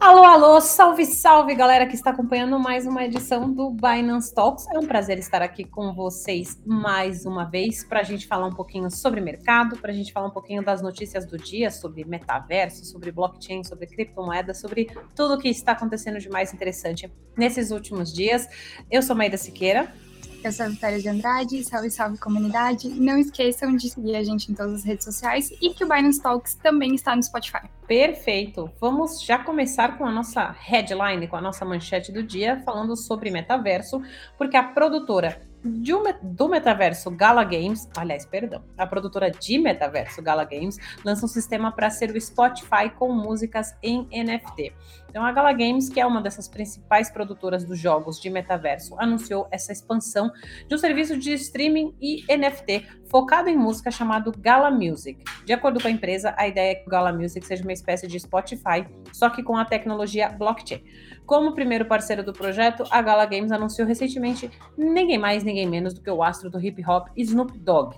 Alô, alô, salve, salve, galera que está acompanhando mais uma edição do Binance Talks. É um prazer estar aqui com vocês mais uma vez para a gente falar um pouquinho sobre mercado, para a gente falar um pouquinho das notícias do dia sobre metaverso, sobre blockchain, sobre criptomoedas, sobre tudo o que está acontecendo de mais interessante nesses últimos dias. Eu sou Maída Siqueira. Eu sou a Vitória de Andrade, salve, salve comunidade. Não esqueçam de seguir a gente em todas as redes sociais e que o Binance Talks também está no Spotify. Perfeito. Vamos já começar com a nossa headline, com a nossa manchete do dia, falando sobre metaverso, porque a produtora do metaverso Gala Games, aliás, perdão, a produtora de metaverso Gala Games lança um sistema para ser o Spotify com músicas em NFT. Então, a Gala Games, que é uma dessas principais produtoras dos jogos de metaverso, anunciou essa expansão de um serviço de streaming e NFT focado em música chamado Gala Music. De acordo com a empresa, a ideia é que o Gala Music seja uma espécie de Spotify, só que com a tecnologia blockchain. Como primeiro parceiro do projeto, a Gala Games anunciou recentemente ninguém mais, ninguém menos do que o astro do hip hop Snoop Dogg.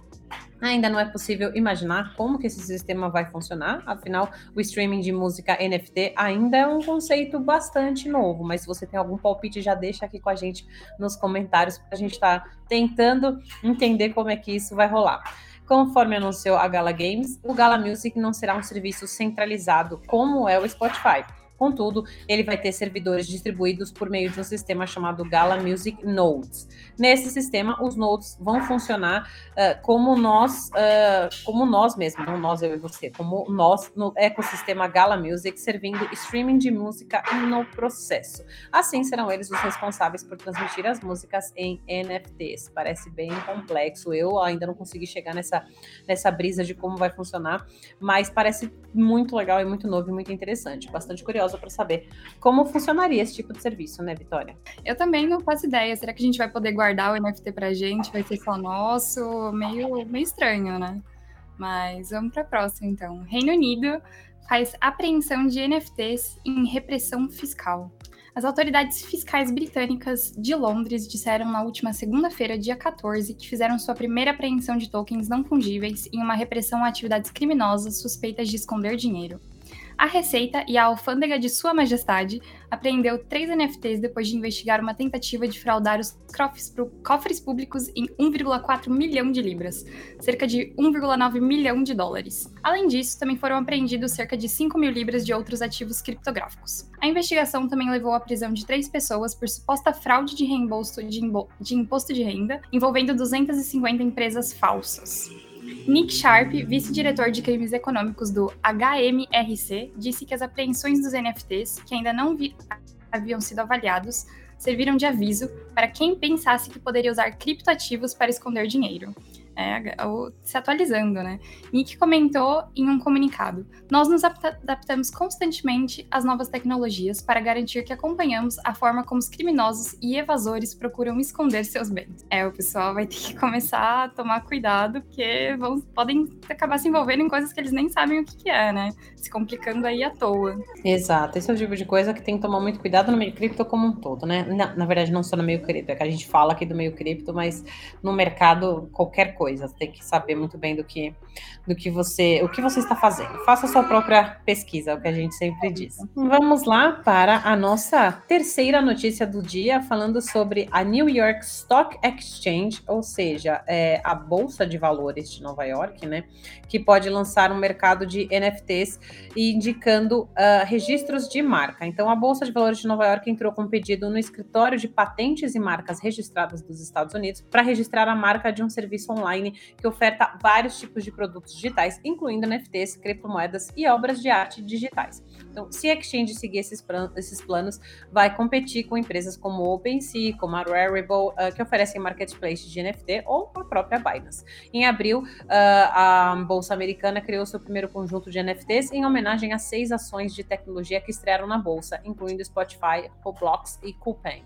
Ainda não é possível imaginar como que esse sistema vai funcionar, afinal, o streaming de música NFT ainda é um conceito bastante novo, mas se você tem algum palpite, já deixa aqui com a gente nos comentários, porque a gente está tentando entender como é que isso vai rolar. Conforme anunciou a Gala Games, o Gala Music não será um serviço centralizado como é o Spotify. Contudo, ele vai ter servidores distribuídos por meio de um sistema chamado Gala Music Nodes. Nesse sistema, os nodes vão funcionar uh, como nós, uh, como nós mesmos, não nós, eu e você, como nós no ecossistema Gala Music, servindo streaming de música no processo. Assim, serão eles os responsáveis por transmitir as músicas em NFTs. Parece bem complexo. Eu ainda não consegui chegar nessa, nessa brisa de como vai funcionar, mas parece muito legal e muito novo e muito interessante. Bastante curioso curiosa para saber como funcionaria esse tipo de serviço, né, Vitória? Eu também não faço ideia. Será que a gente vai poder guardar o NFT pra gente? Vai ser só nosso? Meio, meio estranho, né? Mas vamos para a próxima, então. Reino Unido faz apreensão de NFTs em repressão fiscal. As autoridades fiscais britânicas de Londres disseram na última segunda-feira, dia 14, que fizeram sua primeira apreensão de tokens não fungíveis em uma repressão a atividades criminosas suspeitas de esconder dinheiro. A Receita e a Alfândega de Sua Majestade apreendeu três NFTs depois de investigar uma tentativa de fraudar os cofres públicos em 1,4 milhão de libras, cerca de 1,9 milhão de dólares. Além disso, também foram apreendidos cerca de 5 mil libras de outros ativos criptográficos. A investigação também levou à prisão de três pessoas por suposta fraude de reembolso de, de imposto de renda, envolvendo 250 empresas falsas. Nick Sharp, vice-diretor de crimes econômicos do HMRC, disse que as apreensões dos NFTs, que ainda não haviam sido avaliados, serviram de aviso para quem pensasse que poderia usar criptoativos para esconder dinheiro é, se atualizando, né? Nick comentou em um comunicado: Nós nos adaptamos constantemente às novas tecnologias para garantir que acompanhamos a forma como os criminosos e evasores procuram esconder seus bens. É, o pessoal vai ter que começar a tomar cuidado, porque vão, podem acabar se envolvendo em coisas que eles nem sabem o que, que é, né? Se complicando aí à toa. Exato, esse é o tipo de coisa que tem que tomar muito cuidado no meio cripto como um todo, né? Na, na verdade, não só no meio cripto, é que a gente fala aqui do meio cripto, mas no mercado, qualquer coisa coisas, tem que saber muito bem do que, do que você, o que você está fazendo. Faça sua própria pesquisa, é o que a gente sempre diz. Vamos lá para a nossa terceira notícia do dia, falando sobre a New York Stock Exchange, ou seja, é, a bolsa de valores de Nova York, né, que pode lançar um mercado de NFTs e indicando uh, registros de marca. Então, a bolsa de valores de Nova York entrou com um pedido no escritório de patentes e marcas registradas dos Estados Unidos para registrar a marca de um serviço online online que oferta vários tipos de produtos digitais, incluindo NFTs, criptomoedas e obras de arte digitais. Então, se a Exchange seguir esses, esses planos, vai competir com empresas como OpenSea, como a Rarible, uh, que oferecem marketplace de NFT, ou a própria Binance. Em abril, uh, a Bolsa Americana criou seu primeiro conjunto de NFTs em homenagem a seis ações de tecnologia que estrearam na Bolsa, incluindo Spotify, Roblox e Coupang.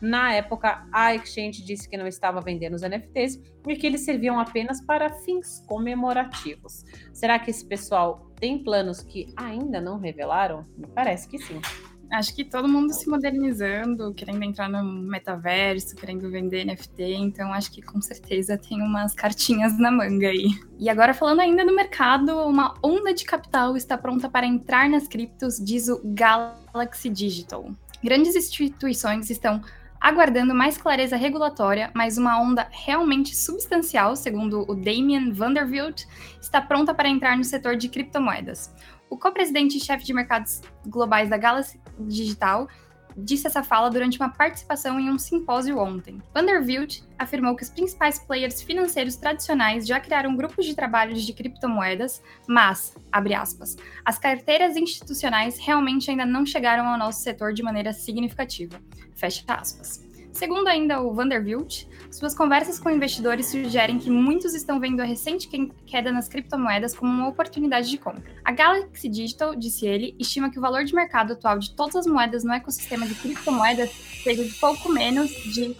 Na época, a Exchange disse que não estava vendendo os NFTs e que eles serviam apenas para fins comemorativos. Será que esse pessoal tem planos que ainda não revelaram? Me parece que sim. Acho que todo mundo se modernizando, querendo entrar no metaverso, querendo vender NFT, então acho que com certeza tem umas cartinhas na manga aí. E agora falando ainda do mercado, uma onda de capital está pronta para entrar nas criptos, diz o Galaxy Digital. Grandes instituições estão aguardando mais clareza regulatória, mas uma onda realmente substancial, segundo o Damien Vanderbilt, está pronta para entrar no setor de criptomoedas. O co-presidente e chefe de mercados globais da Galaxy Digital disse essa fala durante uma participação em um simpósio ontem. Vanderbilt afirmou que os principais players financeiros tradicionais já criaram grupos de trabalho de criptomoedas, mas, abre aspas, as carteiras institucionais realmente ainda não chegaram ao nosso setor de maneira significativa. Fecha aspas. Segundo ainda o Vanderbilt, suas conversas com investidores sugerem que muitos estão vendo a recente queda nas criptomoedas como uma oportunidade de compra. A Galaxy Digital, disse ele, estima que o valor de mercado atual de todas as moedas no ecossistema de criptomoedas seja de pouco menos de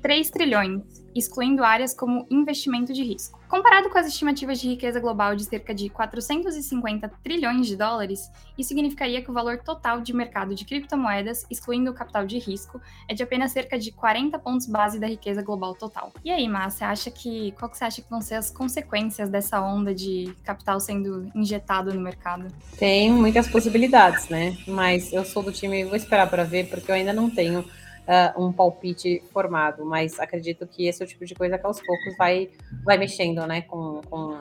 3 trilhões, excluindo áreas como investimento de risco. Comparado com as estimativas de riqueza global de cerca de 450 trilhões de dólares, isso significaria que o valor total de mercado de criptomoedas, excluindo o capital de risco, é de apenas cerca de 40 pontos base da riqueza global total. E aí, Márcia, acha que qual que você acha que vão ser as consequências dessa onda de capital sendo injetado no mercado? Tem muitas possibilidades, né? Mas eu sou do time, vou esperar para ver, porque eu ainda não tenho uh, um palpite formado, mas acredito que esse é o tipo de coisa que aos poucos vai, vai mexendo, né, com, com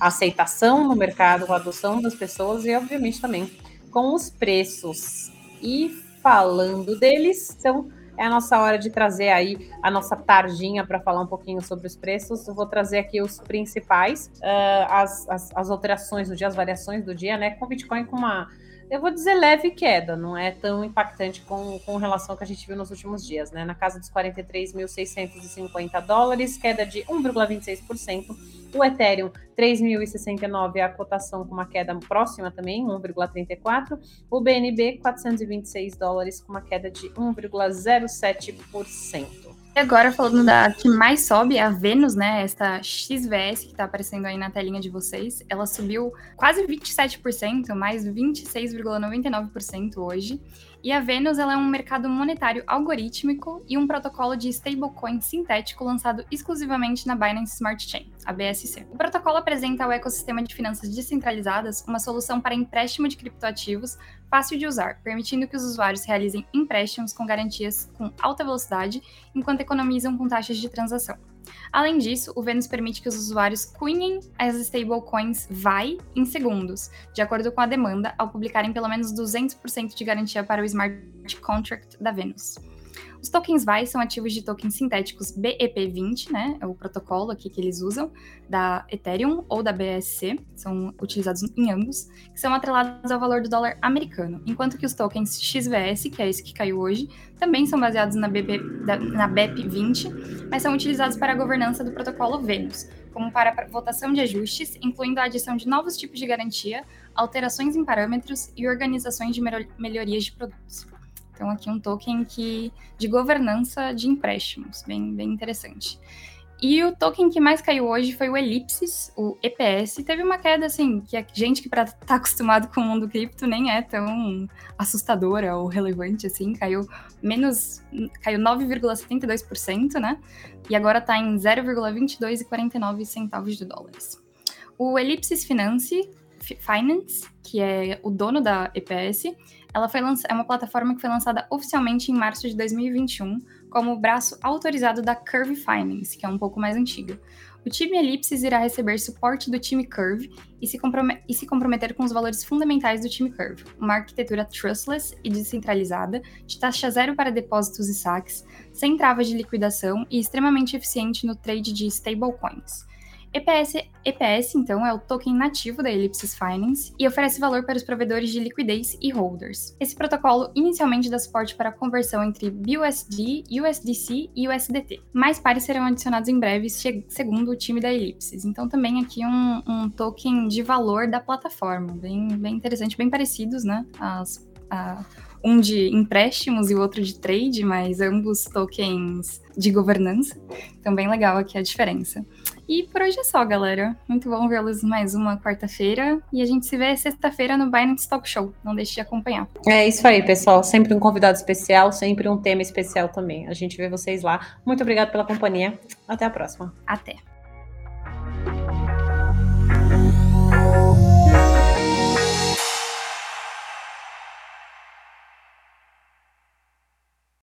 a aceitação no mercado, com a adoção das pessoas e, obviamente, também com os preços. E falando deles, então é a nossa hora de trazer aí a nossa tardinha para falar um pouquinho sobre os preços. Eu vou trazer aqui os principais, uh, as, as, as, alterações do dia, as variações do dia, né? Com o Bitcoin com uma eu vou dizer leve queda, não é tão impactante com, com relação ao que a gente viu nos últimos dias, né? Na casa dos 43.650 dólares, queda de 1,26%. O Ethereum, 3.069 a cotação com uma queda próxima também, 1,34%. O BNB, 426 dólares com uma queda de 1,07%. E agora, falando da que mais sobe, a Vênus, né? Esta XVS que está aparecendo aí na telinha de vocês, ela subiu quase 27%, mais 26,99% hoje. E a Venus é um mercado monetário algorítmico e um protocolo de stablecoin sintético lançado exclusivamente na Binance Smart Chain, a BSC. O protocolo apresenta ao ecossistema de finanças descentralizadas uma solução para empréstimo de criptoativos fácil de usar, permitindo que os usuários realizem empréstimos com garantias com alta velocidade enquanto economizam com taxas de transação. Além disso, o Venus permite que os usuários cunhem as stablecoins VAI em segundos, de acordo com a demanda, ao publicarem pelo menos 200% de garantia para o smart contract da Venus. Os tokens VAI são ativos de tokens sintéticos BEP20, né? É o protocolo aqui que eles usam, da Ethereum ou da BSC, são utilizados em ambos, que são atrelados ao valor do dólar americano, enquanto que os tokens XVS, que é esse que caiu hoje, também são baseados na, BP, na BEP20, mas são utilizados para a governança do protocolo Venus, como para votação de ajustes, incluindo a adição de novos tipos de garantia, alterações em parâmetros e organizações de melhorias de produtos. Então, aqui um token que, de governança de empréstimos, bem, bem interessante. E o token que mais caiu hoje foi o Ellipsis, o EPS. Teve uma queda, assim, que a gente que tá acostumado com o mundo cripto nem é tão assustadora ou relevante, assim. Caiu menos, caiu 9,72%, né? E agora está em 0,2249 centavos de dólares. O Ellipsis Finance, Finance, que é o dono da EPS, ela foi é uma plataforma que foi lançada oficialmente em março de 2021 como o braço autorizado da Curve Finance, que é um pouco mais antiga. O time Ellipsis irá receber suporte do time Curve e se, e se, comprometer com os valores fundamentais do time Curve, uma arquitetura trustless e descentralizada, de taxa zero para depósitos e saques, sem travas de liquidação e extremamente eficiente no trade de stablecoins. EPS, EPS, então, é o token nativo da Ellipsis Finance e oferece valor para os provedores de liquidez e holders. Esse protocolo inicialmente dá suporte para a conversão entre BUSD, USDC e USDT. Mais pares serão adicionados em breve, segundo o time da Ellipsis. Então, também aqui um, um token de valor da plataforma, bem, bem interessante, bem parecidos, né? As, a, um de empréstimos e o outro de trade, mas ambos tokens de governança. Então, bem legal aqui a diferença. E por hoje é só, galera. Muito bom vê-los mais uma quarta-feira. E a gente se vê sexta-feira no Binance Talk Show. Não deixe de acompanhar. É isso aí, pessoal. Sempre um convidado especial, sempre um tema especial também. A gente vê vocês lá. Muito obrigada pela companhia. Até a próxima. Até.